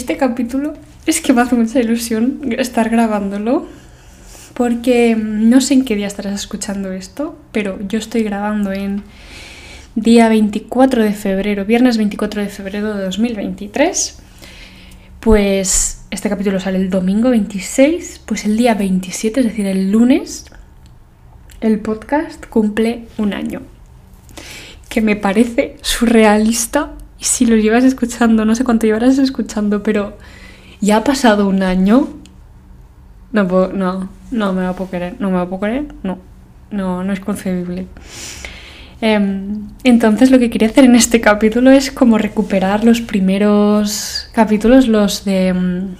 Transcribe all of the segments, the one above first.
este capítulo es que me hace mucha ilusión estar grabándolo porque no sé en qué día estarás escuchando esto, pero yo estoy grabando en día 24 de febrero, viernes 24 de febrero de 2023. Pues este capítulo sale el domingo 26, pues el día 27, es decir, el lunes, el podcast cumple un año. Que me parece surrealista si lo llevas escuchando, no sé cuánto llevarás escuchando, pero ya ha pasado un año. No, no, no me va a poder creer, no me va a poder creer, no, no, no es concebible. Em, entonces lo que quería hacer en este capítulo es como recuperar los primeros capítulos, los de mm,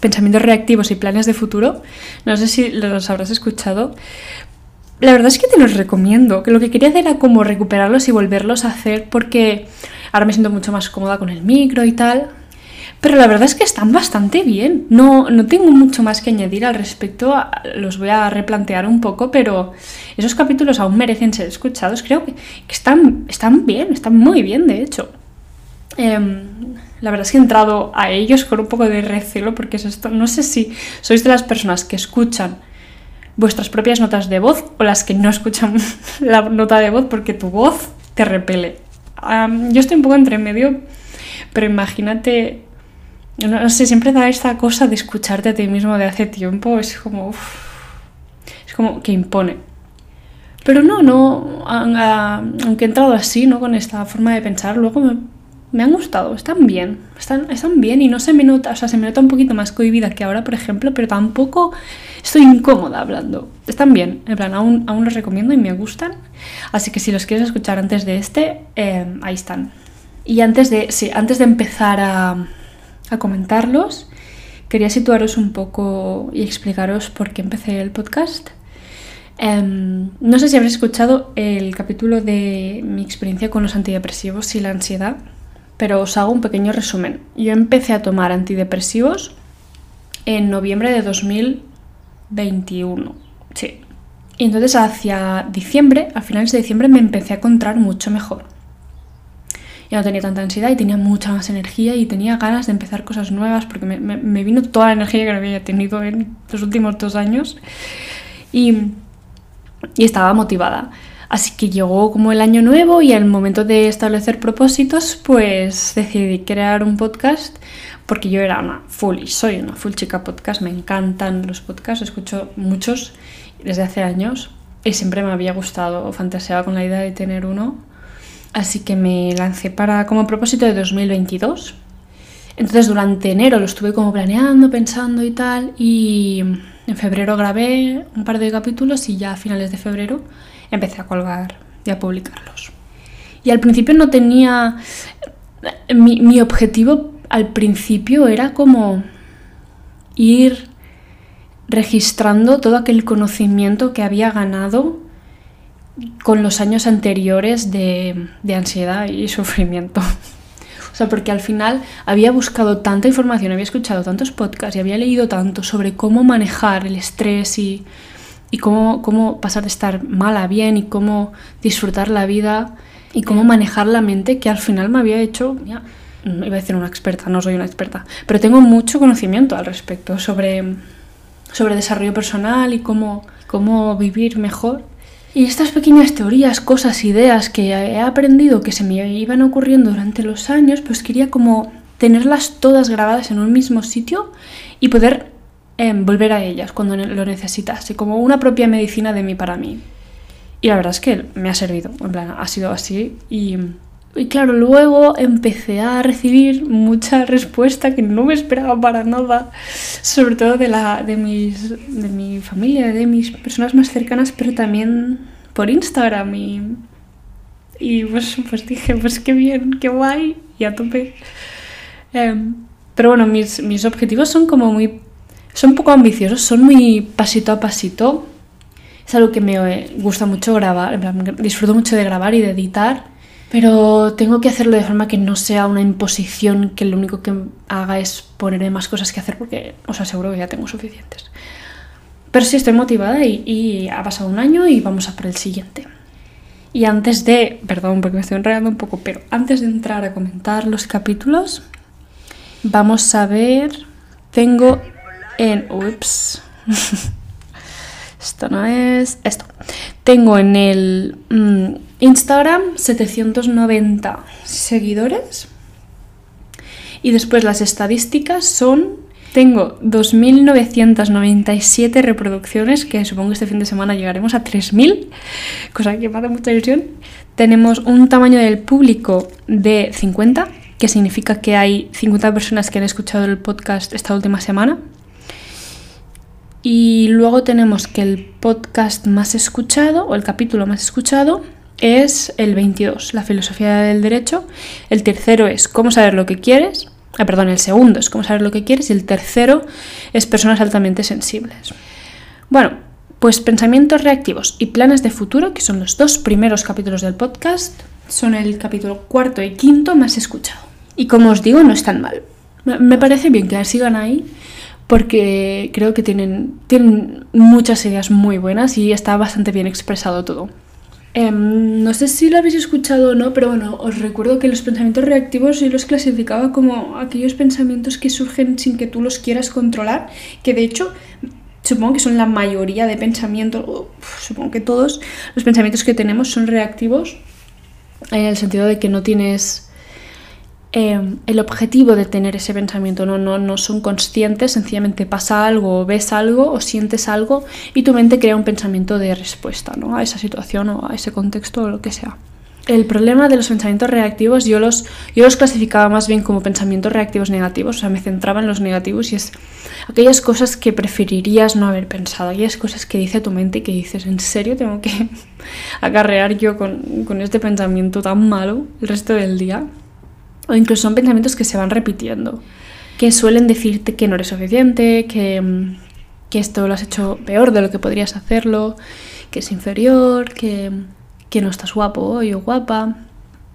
pensamientos reactivos y planes de futuro. No sé si los habrás escuchado. La verdad es que te los recomiendo, que lo que quería hacer era como recuperarlos y volverlos a hacer porque ahora me siento mucho más cómoda con el micro y tal. Pero la verdad es que están bastante bien. No, no tengo mucho más que añadir al respecto. Los voy a replantear un poco, pero esos capítulos aún merecen ser escuchados. Creo que, están, están bien, están muy bien, de hecho. Em, la verdad es que he entrado a ellos con un poco de recelo porque es esto. No sé si sois de las personas que escuchan vuestras propias notas de voz o las que no escuchan la nota de voz porque tu voz te repele. Yo estoy un poco entre medio, pero imagínate no, sé, siempre da esta cosa de escucharte a ti mismo de hace tiempo, es como, es como que impone. Pero no, no, aunque he entrado así, ¿no? Con esta forma de pensar, luego me, han gustado, están bien, están, están bien y no se me nota, o sea, se me nota un poquito más cohibida que ahora, por ejemplo, pero tampoco estoy incómoda hablando. Están bien, en plan, aún, aún los recomiendo y me gustan. Así que si los quieres escuchar antes de este, eh, ahí están. Y antes de, sí, antes de empezar a, a comentarlos. Quería situaros un poco y explicaros por qué empecé el podcast. Em, no sé si habréis escuchado el capítulo de mi experiencia con los antidepresivos y la ansiedad, pero os hago un pequeño resumen. Yo empecé a tomar antidepresivos en noviembre de 2021. Sí. Y entonces hacia diciembre, a finales de diciembre, me empecé a encontrar mucho mejor ya no tenía tanta ansiedad y tenía mucha más energía y tenía ganas de empezar cosas nuevas porque me, vino toda la energía que no había tenido en los últimos dos años y, y estaba motivada. Así que llegó como el año nuevo y al momento de establecer propósitos, pues decidí crear un podcast porque yo era una full y soy una full chica podcast, me encantan los podcasts, escucho muchos desde hace años y siempre me había gustado, fantaseaba con la idea de tener uno Así que me lancé para como propósito de 2022. Entonces durante enero lo estuve como planeando, pensando y tal. Y en febrero grabé un par de capítulos y ya a finales de febrero empecé a colgar y a publicarlos. Y al principio no tenía... Mi, objetivo al principio era como ir registrando todo aquel conocimiento que había ganado con los años anteriores de, ansiedad y sufrimiento. Porque al final había buscado tanta información, había escuchado tantos podcasts y había leído tanto sobre cómo manejar el estrés y, cómo, cómo, pasar de estar mal a bien y cómo disfrutar la vida y cómo manejar la mente que al final me había hecho, ya, iba a decir una experta, no soy una experta, pero tengo mucho conocimiento al respecto sobre, sobre desarrollo personal y cómo, cómo vivir mejor y estas pequeñas teorías, cosas, ideas que he aprendido que se me iban ocurriendo durante los años, pues quería como tenerlas todas grabadas en un mismo sitio y poder em, volver a ellas cuando lo necesitase, como una propia medicina de mí para mí. Y la verdad es que me ha servido, en plan, ha sido así y y claro, luego empecé a recibir mucha respuesta que no me esperaba para nada, sobre todo de, la, de, mis, de mi familia, de mis personas más cercanas, pero también por Instagram. Y, pues, pues dije, pues qué bien, qué guay, y a tope. Em, pero bueno, mis, mis objetivos son como muy... Son poco ambiciosos, son muy pasito a pasito. Es algo que me gusta mucho grabar, disfruto mucho de grabar y de editar pero tengo que hacerlo de forma que no sea una imposición que lo único que haga es ponerme más cosas que hacer porque os aseguro que ya tengo suficientes. Pero sí estoy motivada y, ha pasado un año y vamos a por el siguiente. Y antes de, perdón porque me estoy enredando un poco, pero antes de entrar a comentar los capítulos, Vamos a ver. Tengo en. Ups. esto no es. Esto. Tengo en el mm, Instagram 790 seguidores. Y después las estadísticas son. Tengo 2.997 reproducciones, que supongo que este fin de semana llegaremos a 3.000, cosa que me hace mucha ilusión. Tenemos un tamaño del público de 50, que significa que hay 50 personas que han escuchado el podcast esta última semana. Y luego tenemos que el podcast más escuchado, o el capítulo más escuchado, es el 22, la filosofía del derecho. El tercero es cómo saber lo que quieres. Ah, perdón, el segundo es cómo saber lo que quieres. Y el tercero es personas altamente sensibles. Bueno, pues pensamientos reactivos y planes de futuro, que son los dos primeros capítulos del podcast, son el capítulo cuarto y quinto más escuchado. Y como os digo, no están mal. Me parece bien que sigan ahí porque creo que tienen, tienen muchas ideas muy buenas y está bastante bien expresado todo. Em, no sé si lo habéis escuchado o no, pero bueno, os recuerdo que los pensamientos reactivos yo los clasificaba como aquellos pensamientos que surgen sin que tú los quieras controlar, que de hecho supongo que son la mayoría de pensamientos, supongo que todos los pensamientos que tenemos son reactivos, en el sentido de que no tienes em, el objetivo de tener ese pensamiento, no, no, no son conscientes, sencillamente pasa algo, ves algo o sientes algo y tu mente crea un pensamiento de respuesta ¿no? a esa situación o a ese contexto o lo que sea el problema de los pensamientos reactivos yo los, yo los clasificaba más bien como pensamientos reactivos negativos, o sea, me centraba en los negativos y es aquellas cosas que preferirías no haber pensado, aquellas cosas que dice tu mente y que dices, ¿en serio tengo que acarrear yo con, con este pensamiento tan malo el resto del día? O incluso son pensamientos que se van repitiendo, que suelen decirte que no eres suficiente, que, que esto lo has hecho peor de lo que podrías hacerlo, que es inferior, que que no estás guapo hoy o guapa.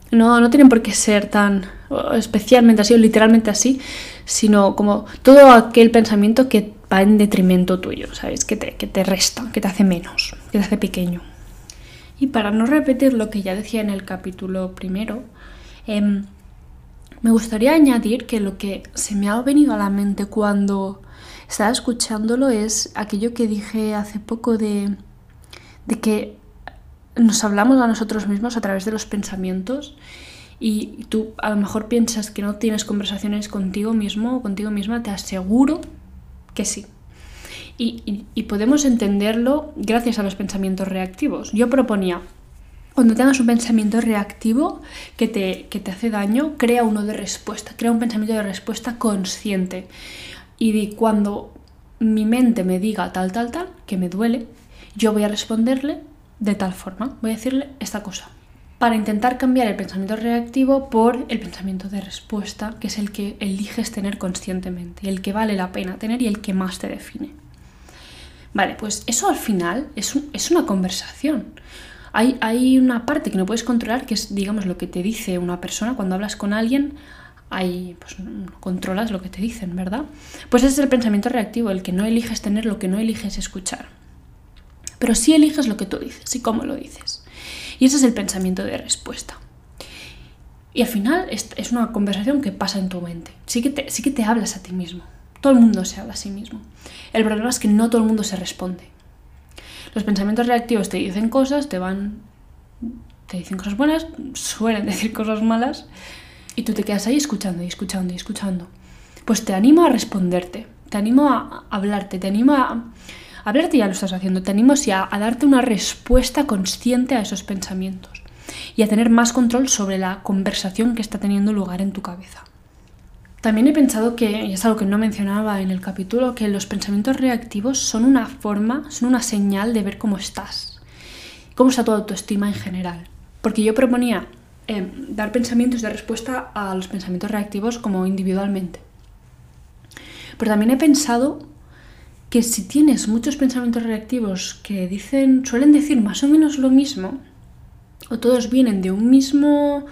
No, no tienen por qué ser tan especialmente así o literalmente así, sino como todo aquel pensamiento que va en detrimento tuyo, ¿sabes? Que te, que te resta, que te hace menos, que te hace pequeño. Y para no repetir lo que ya decía en el capítulo primero, em, me gustaría añadir que lo que se me ha venido a la mente cuando estaba escuchándolo es aquello que dije hace poco de, de que nos hablamos a nosotros mismos a través de los pensamientos y tú a lo mejor piensas que no tienes conversaciones contigo mismo o contigo misma, te aseguro que sí. Y, podemos entenderlo gracias a los pensamientos reactivos. Yo proponía, cuando tengas un pensamiento reactivo que te, que te hace daño, crea uno de respuesta, crea un pensamiento de respuesta consciente. Y cuando mi mente me diga tal, tal, tal, que me duele, yo voy a responderle de tal forma. Voy a decirle esta cosa. Para intentar cambiar el pensamiento reactivo por el pensamiento de respuesta, que es el que eliges tener conscientemente, el que vale la pena tener y el que más te define. Vale, pues eso al final es, es una conversación. Hay, una parte que no puedes controlar, que es, digamos, lo que te dice una persona cuando hablas con alguien. Hay, pues, controlas lo que te dicen, ¿verdad? Pues ese es el pensamiento reactivo, el que no eliges tener, lo que no eliges escuchar pero sí eliges lo que tú dices y cómo lo dices. Y ese es el pensamiento de respuesta. Y al final es, una conversación que pasa en tu mente. Sí que, te, sí que te hablas a ti mismo. Todo el mundo se habla a sí mismo. El problema es que no todo el mundo se responde. Los pensamientos reactivos te dicen cosas, te van. te dicen cosas buenas, suelen decir cosas malas, y tú te quedas ahí escuchando y escuchando y escuchando. Pues te animo a responderte, te animo a hablarte, te animo a Hablarte ya lo estás haciendo. Te animo a, a darte una respuesta consciente a esos pensamientos y a tener más control sobre la conversación que está teniendo lugar en tu cabeza. También he pensado que, y es algo que no mencionaba en el capítulo, que los pensamientos reactivos son una forma, son una señal de ver cómo estás, cómo está tu autoestima en general. Porque yo proponía eh, dar pensamientos de respuesta a los pensamientos reactivos como individualmente. Pero también he pensado que si tienes muchos pensamientos reactivos que dicen, suelen decir más o menos lo mismo, o todos vienen de un mismo,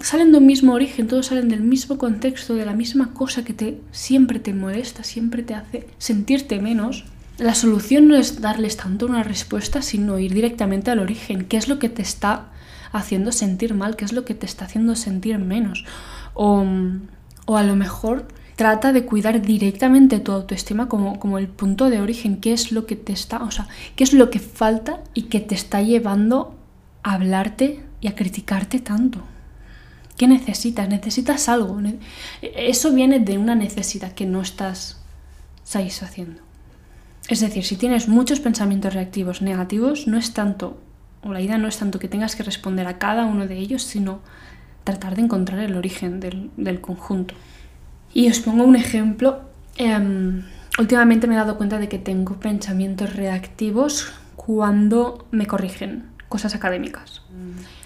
salen de un mismo origen, todos salen del mismo contexto, de la misma cosa que te siempre te molesta, siempre te hace sentirte menos, la solución no es darles tanto una respuesta, sino ir directamente al origen, qué es lo que te está haciendo sentir mal, qué es lo que te está haciendo sentir menos, o, O a lo mejor trata de cuidar directamente tu autoestima como, como el punto de origen, qué es lo que te está, o sea, qué es lo que falta y que te está llevando a hablarte y a criticarte tanto. ¿Qué necesitas? Necesitas algo. Eso viene de una necesidad que no estás satisfaciendo. Es decir, si tienes muchos pensamientos reactivos negativos, no es tanto, o la idea no es tanto que tengas que responder a cada uno de ellos, sino tratar de encontrar el origen del, conjunto. Y os pongo un ejemplo. Em, últimamente me he dado cuenta de que tengo pensamientos reactivos cuando me corrigen cosas académicas.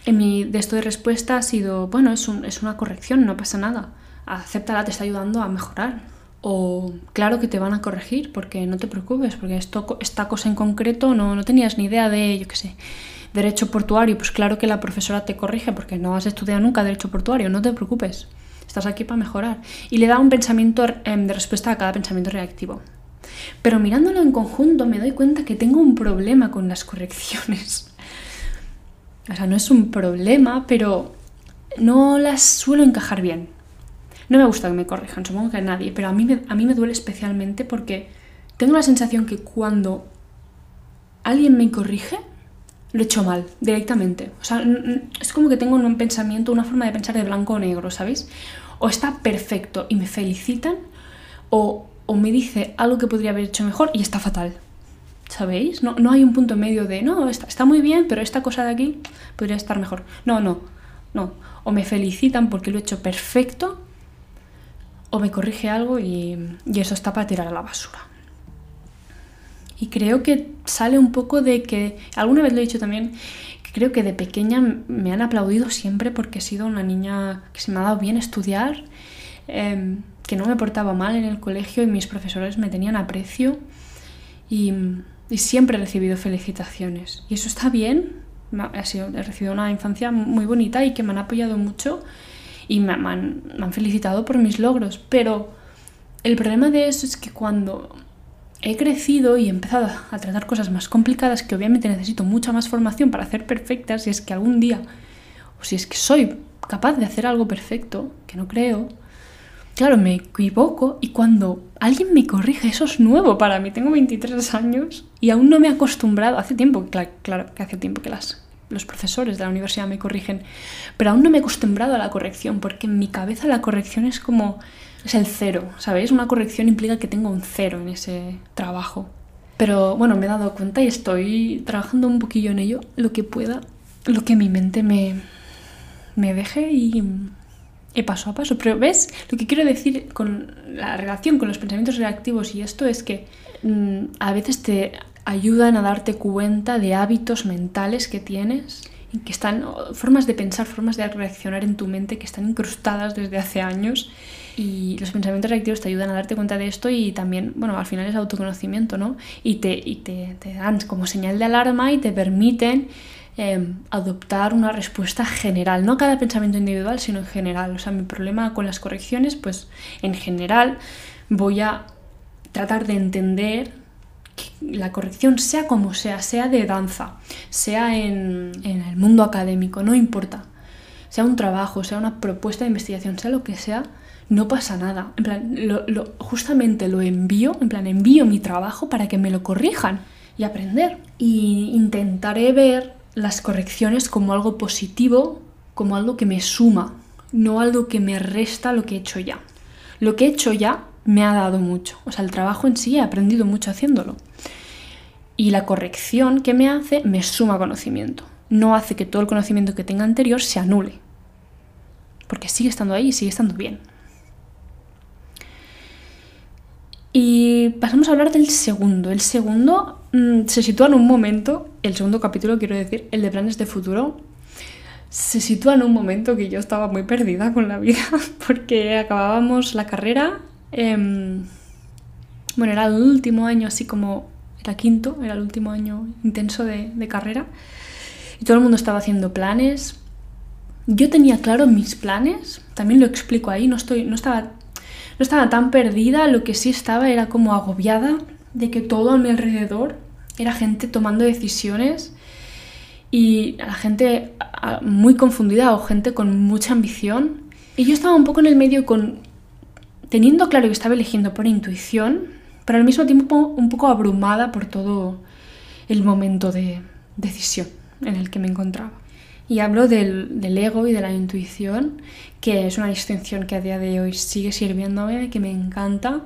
En mi de esto de respuesta ha sido, bueno, es, es una corrección, no pasa nada. Acéptala, te está ayudando a mejorar. O claro que te van a corregir, porque no te preocupes, porque esto, esta cosa en concreto no, no tenías ni idea de, yo qué sé, derecho portuario. Pues claro que la profesora te corrige, porque no has estudiado nunca derecho portuario, no te preocupes. Estás aquí para mejorar. Y le da un pensamiento em, de respuesta a cada pensamiento reactivo. Pero mirándolo en conjunto me doy cuenta que tengo un problema con las correcciones. O sea, no es un problema, pero no las suelo encajar bien. No me gusta que me corrijan, supongo que a nadie, pero a mí, me, a mí me duele especialmente porque tengo la sensación que cuando alguien me corrige, lo he hecho mal, directamente. O sea, es como que tengo un pensamiento, una forma de pensar de blanco o negro, ¿sabéis? O está perfecto y me felicitan, o, o me dice algo que podría haber hecho mejor y está fatal. ¿Sabéis? No, no hay un punto medio de, no, está, está muy bien, pero esta cosa de aquí podría estar mejor. No, no, no. O me felicitan porque lo he hecho perfecto, o me corrige algo y, eso está para tirar a la basura. Y creo que sale un poco de que, alguna vez lo he dicho también, que creo que de pequeña me han aplaudido siempre porque he sido una niña que se me ha dado bien estudiar, em, que no me portaba mal en el colegio y mis profesores me tenían aprecio y, y siempre he recibido felicitaciones. Y eso está bien, ha sido, he recibido una infancia muy bonita y que me han apoyado mucho y me, han, felicitado por mis logros, pero el problema de eso es que cuando he crecido y he empezado a tratar cosas más complicadas que obviamente necesito mucha más formación para hacer perfectas, si es que algún día, o si es que soy capaz de hacer algo perfecto, que no creo, claro, me equivoco y cuando alguien me corrige, eso es nuevo para mí. Tengo 23 años y aún no me he acostumbrado, hace tiempo, claro, que hace tiempo que las los profesores de la universidad me corrigen, pero aún no me he acostumbrado a la corrección, porque en mi cabeza la corrección es como, es el cero, ¿sabéis? Una corrección implica que tengo un cero en ese trabajo. Pero bueno, me he dado cuenta y estoy trabajando un poquillo en ello, lo que pueda, lo que mi mente me, me deje y paso a paso. Pero ves, lo que quiero decir con la relación con los pensamientos reactivos y esto es que mm, a veces te ayudan a darte cuenta de hábitos mentales que tienes y que están formas de pensar, formas de reaccionar en tu mente que están incrustadas desde hace años y los pensamientos reactivos te ayudan a darte cuenta de esto y también, bueno, al final es autoconocimiento, ¿no? Y te, te, te dan como señal de alarma y te permiten em, adoptar una respuesta general, no cada pensamiento individual, sino en general. O sea, mi problema con las correcciones, pues en general voy a tratar de entender la corrección, sea como sea, sea de danza, sea en, el mundo académico, no importa, sea un trabajo, sea una propuesta de investigación, sea lo que sea, no pasa nada. En plan, justamente lo envío, en plan, envío mi trabajo para que me lo corrijan y aprender. Y intentaré ver las correcciones como algo positivo, como algo que me suma, no algo que me resta lo que he hecho ya. Lo que he hecho ya me ha dado mucho. O sea, el trabajo en sí he aprendido mucho haciéndolo. Y la corrección que me hace me suma conocimiento. No hace que todo el conocimiento que tenga anterior se anule. Porque sigue estando ahí y sigue estando bien. Y pasamos a hablar del segundo. El segundo mm, se sitúa en un momento, el segundo capítulo quiero decir, el de planes de futuro, se sitúa en un momento que yo estaba muy perdida con la vida porque acabábamos la carrera Em, bueno, era el último año, así como era quinto, era el último año intenso de, carrera. Y todo el mundo estaba haciendo planes. Yo tenía claro mis planes, también lo explico ahí, no, estoy, no, estaba, no estaba tan perdida, lo que sí estaba era como agobiada de que todo a mi alrededor era gente tomando decisiones y la gente muy confundida o gente con mucha ambición. Y yo estaba un poco en el medio con teniendo claro que estaba eligiendo por intuición, pero al mismo tiempo un poco abrumada por todo el momento de decisión en el que me encontraba. Y hablo del, ego y de la intuición, que es una distinción que a día de hoy sigue sirviéndome, que me encanta.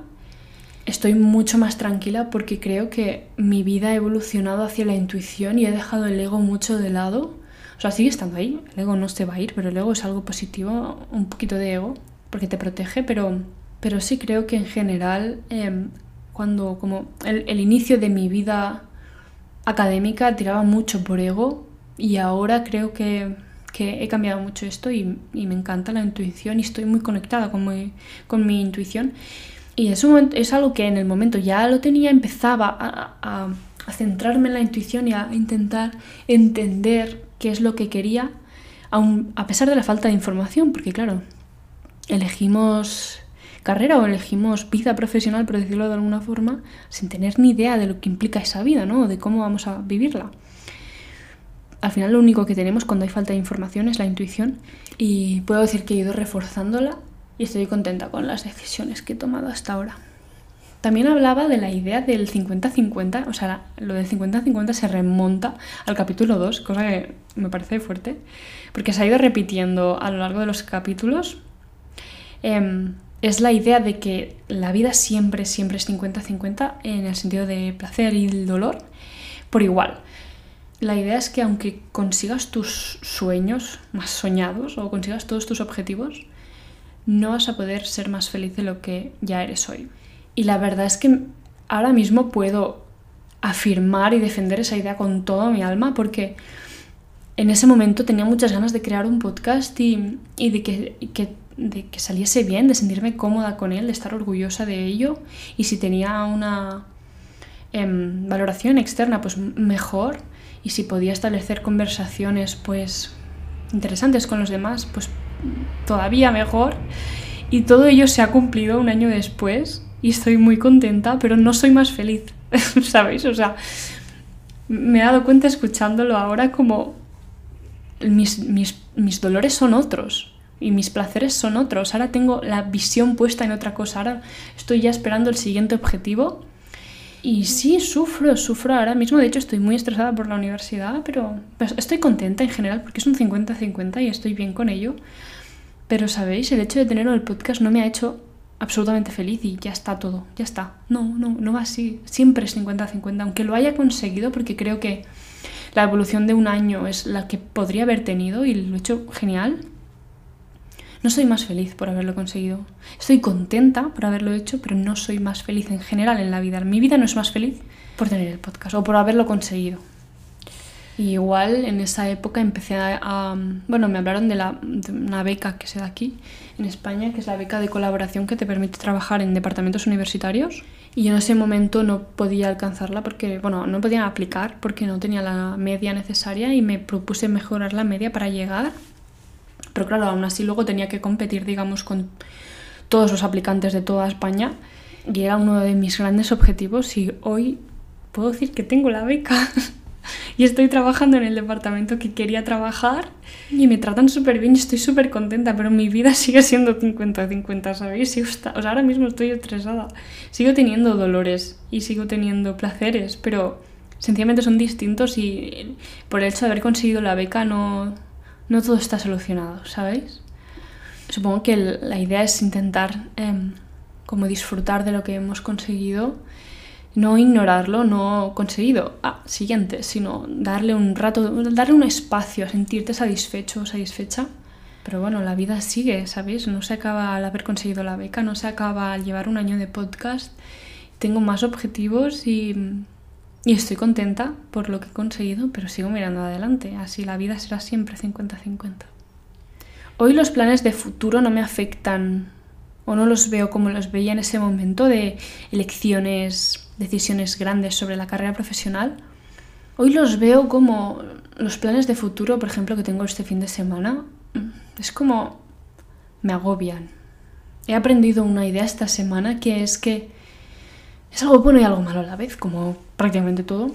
Estoy mucho más tranquila porque creo que mi vida ha evolucionado hacia la intuición y he dejado el ego mucho de lado. O sea, sigue estando ahí, el ego no se va a ir, pero el ego es algo positivo, un poquito de ego, porque te protege, pero, pero sí creo que en general, eh, cuando como el, el inicio de mi vida académica tiraba mucho por ego y ahora creo que, que he cambiado mucho esto y, y, me encanta la intuición y estoy muy conectada con mi, con mi intuición. Y es, un, es algo que en el momento ya lo tenía, empezaba a, a, centrarme en la intuición y a intentar entender qué es lo que quería, aun, a pesar de la falta de información, porque claro, elegimos carrera o elegimos vida profesional, por decirlo de alguna forma, sin tener ni idea de lo que implica esa vida, ¿no? De cómo vamos a vivirla. Al final lo único que tenemos cuando hay falta de información es la intuición y puedo decir que he ido reforzándola y estoy contenta con las decisiones que he tomado hasta ahora. También hablaba de la idea del 50-50, o sea, lo del 50-50 se remonta al capítulo 2, cosa que me parece fuerte, porque se ha ido repitiendo a lo largo de los capítulos. Eh, es la idea de que la vida siempre, siempre es 50-50 en el sentido de placer y dolor por igual. La idea es que aunque consigas tus sueños más soñados o consigas todos tus objetivos, no vas a poder ser más feliz de lo que ya eres hoy. Y la verdad es que ahora mismo puedo afirmar y defender esa idea con toda mi alma porque en ese momento tenía muchas ganas de crear un podcast y, y de que, que de que saliese bien, de sentirme cómoda con él, de estar orgullosa de ello y si tenía una eh, valoración externa, pues mejor y si podía establecer conversaciones pues interesantes con los demás, pues todavía mejor y todo ello se ha cumplido un año después y estoy muy contenta, pero no soy más feliz, ¿sabéis? O sea, me he dado cuenta escuchándolo ahora como mis, mis, mis dolores son otros, y mis placeres son otros. Ahora tengo la visión puesta en otra cosa. Ahora estoy ya esperando el siguiente objetivo. Y sí, sufro, sufro ahora mismo. De hecho, estoy muy estresada por la universidad, pero pues, estoy contenta en general porque es un 50-50 y estoy bien con ello. Pero, ¿sabéis? El hecho de tener el podcast no me ha hecho absolutamente feliz y ya está todo, ya está. No, no, no va así. Siempre es 50-50, aunque lo haya conseguido porque creo que la evolución de un año es la que podría haber tenido y lo he hecho genial. No soy más feliz por haberlo conseguido. Estoy contenta por haberlo hecho, pero no soy más feliz en general en la vida. Mi vida no es más feliz por tener el podcast o por haberlo conseguido. Igual en esa época empecé a, a bueno, me hablaron de, la, una beca que se da aquí en España, que es la beca de colaboración que te permite trabajar en departamentos universitarios. Y en ese momento no podía alcanzarla porque, bueno, no podía aplicar porque no tenía la media necesaria y me propuse mejorar la media para llegar pero claro, aún así luego tenía que competir, digamos, con todos los aplicantes de toda España y era uno de mis grandes objetivos y hoy puedo decir que tengo la beca y estoy trabajando en el departamento que quería trabajar y me tratan súper bien y estoy súper contenta, pero mi vida sigue siendo 50-50, ¿sabéis? o sea, ahora mismo estoy estresada. Sigo teniendo dolores y sigo teniendo placeres, pero sencillamente son distintos y por el hecho de haber conseguido la beca no no todo está solucionado, ¿sabéis? Supongo que la idea es intentar eh, como disfrutar de lo que hemos conseguido, no ignorarlo, no conseguido, ah, siguiente, sino darle un rato, darle un espacio a sentirte satisfecho o satisfecha. Pero bueno, la vida sigue, ¿sabéis? No se acaba al haber conseguido la beca, no se acaba al llevar un año de podcast. Tengo más objetivos y y estoy contenta por lo que he conseguido, pero sigo mirando adelante. Así la vida será siempre 50-50. Hoy los planes de futuro no me afectan o no los veo como los veía en ese momento de elecciones, decisiones grandes sobre la carrera profesional. Hoy los veo como los planes de futuro, por ejemplo, que tengo este fin de semana. Es como me agobian. He aprendido una idea esta semana que es que es algo bueno y algo malo a la vez, como prácticamente todo.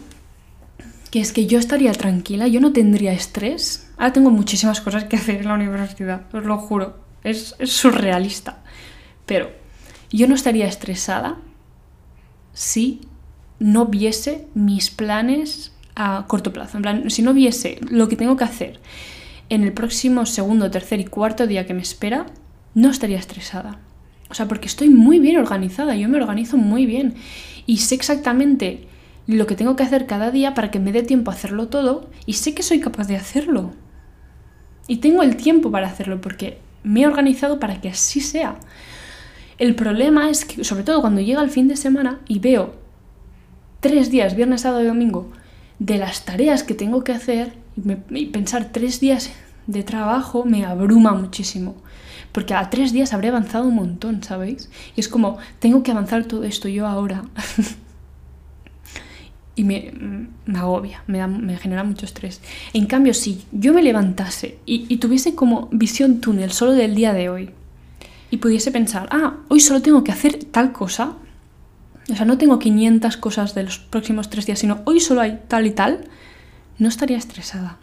Que es que yo estaría tranquila, yo no tendría estrés. Ahora tengo muchísimas cosas que hacer en la universidad, os lo juro. Es, surrealista. Pero yo no estaría estresada si no viese mis planes a corto plazo. En plan, si no viese lo que tengo que hacer en el próximo segundo, tercer y cuarto día que me espera, no estaría estresada. O sea, porque estoy muy bien organizada, yo me organizo muy bien y sé exactamente lo que tengo que hacer cada día para que me dé tiempo a hacerlo todo y sé que soy capaz de hacerlo. Y tengo el tiempo para hacerlo porque me he organizado para que así sea. El problema es que, sobre todo cuando llega el fin de semana y veo tres días, viernes, sábado y domingo, de las tareas que tengo que hacer y, pensar tres días de trabajo me abruma muchísimo. Porque a tres días habré avanzado un montón, ¿sabéis? Y es como, tengo que avanzar todo esto yo ahora. y me, me agobia, me, me, genera mucho estrés. En cambio, si yo me levantase y, y, tuviese como visión túnel solo del día de hoy y pudiese pensar, ah, hoy solo tengo que hacer tal cosa, o sea, no tengo 500 cosas de los próximos tres días, sino hoy solo hay tal y tal, no estaría estresada.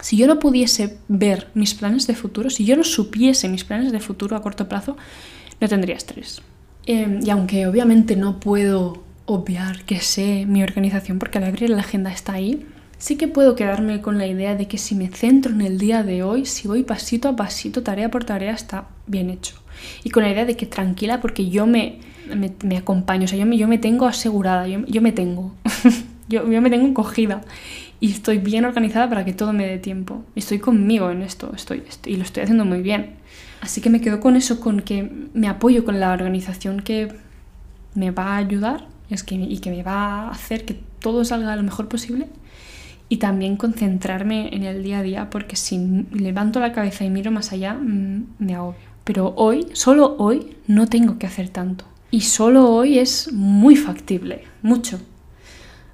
Si yo no pudiese ver mis planes de futuro, si yo no supiese mis planes de futuro a corto plazo, no tendría estrés. Eh, y aunque obviamente no puedo obviar que sé mi organización porque al abrir la agenda está ahí, sí que puedo quedarme con la idea de que si me centro en el día de hoy, si voy pasito a pasito, tarea por tarea, está bien hecho. Y con la idea de que tranquila porque yo me, me, acompaño, o sea, yo me, yo me tengo asegurada, yo, yo me tengo, yo, yo me tengo cogida y estoy bien organizada para que todo me dé tiempo. Estoy conmigo en esto, estoy, estoy, y lo estoy haciendo muy bien. Así que me quedo con eso, con que me apoyo con la organización que me va a ayudar es que, y que me va a hacer que todo salga lo mejor posible. Y también concentrarme en el día a día, porque si levanto la cabeza y miro más allá, me agobio. Pero hoy, solo hoy, no tengo que hacer tanto. Y solo hoy es muy factible, mucho.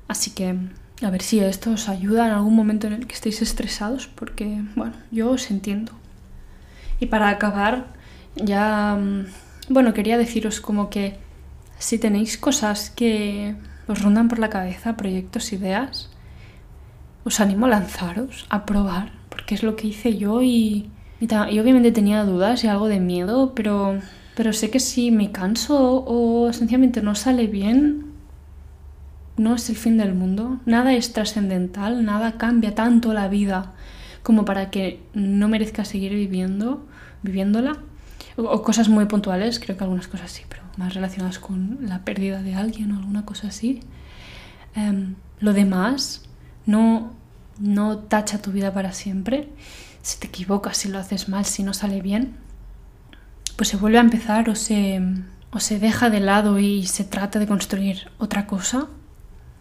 Así que a ver si esto os ayuda en algún momento en el que estéis estresados, porque, bueno, yo os entiendo. Y para acabar, ya, mm, bueno, quería deciros como que si tenéis cosas que os rondan por la cabeza, proyectos, ideas, os animo a lanzaros, a probar, porque es lo que hice yo y, y, obviamente tenía dudas y algo de miedo, pero, pero sé que si me canso o sencillamente no sale bien, no es el fin del mundo, nada es trascendental, nada cambia tanto la vida como para que no merezca seguir viviendo, viviéndola. O, cosas muy puntuales, creo que algunas cosas sí, pero más relacionadas con la pérdida de alguien o alguna cosa así. Em, lo demás no, no tacha tu vida para siempre. Si te equivocas, si lo haces mal, si no sale bien, pues se vuelve a empezar o se, o se deja de lado y se trata de construir otra cosa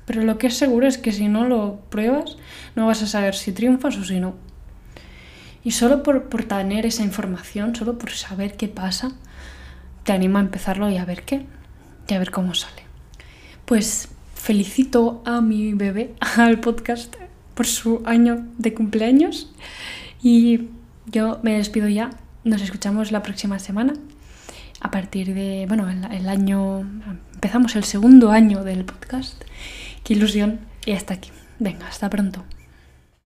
pero lo que es seguro es que si no lo pruebas, no vas a saber si triunfas o si no. Y solo por, por tener esa información, solo por saber qué pasa, te animo a empezarlo y a ver qué, y a ver cómo sale. Pues felicito a mi bebé, al podcast, por su año de cumpleaños. Y yo me despido ya. Nos escuchamos la próxima semana. A partir de, bueno, el año, empezamos el segundo año del podcast. Qué ilusión. Y hasta aquí. Venga, hasta pronto.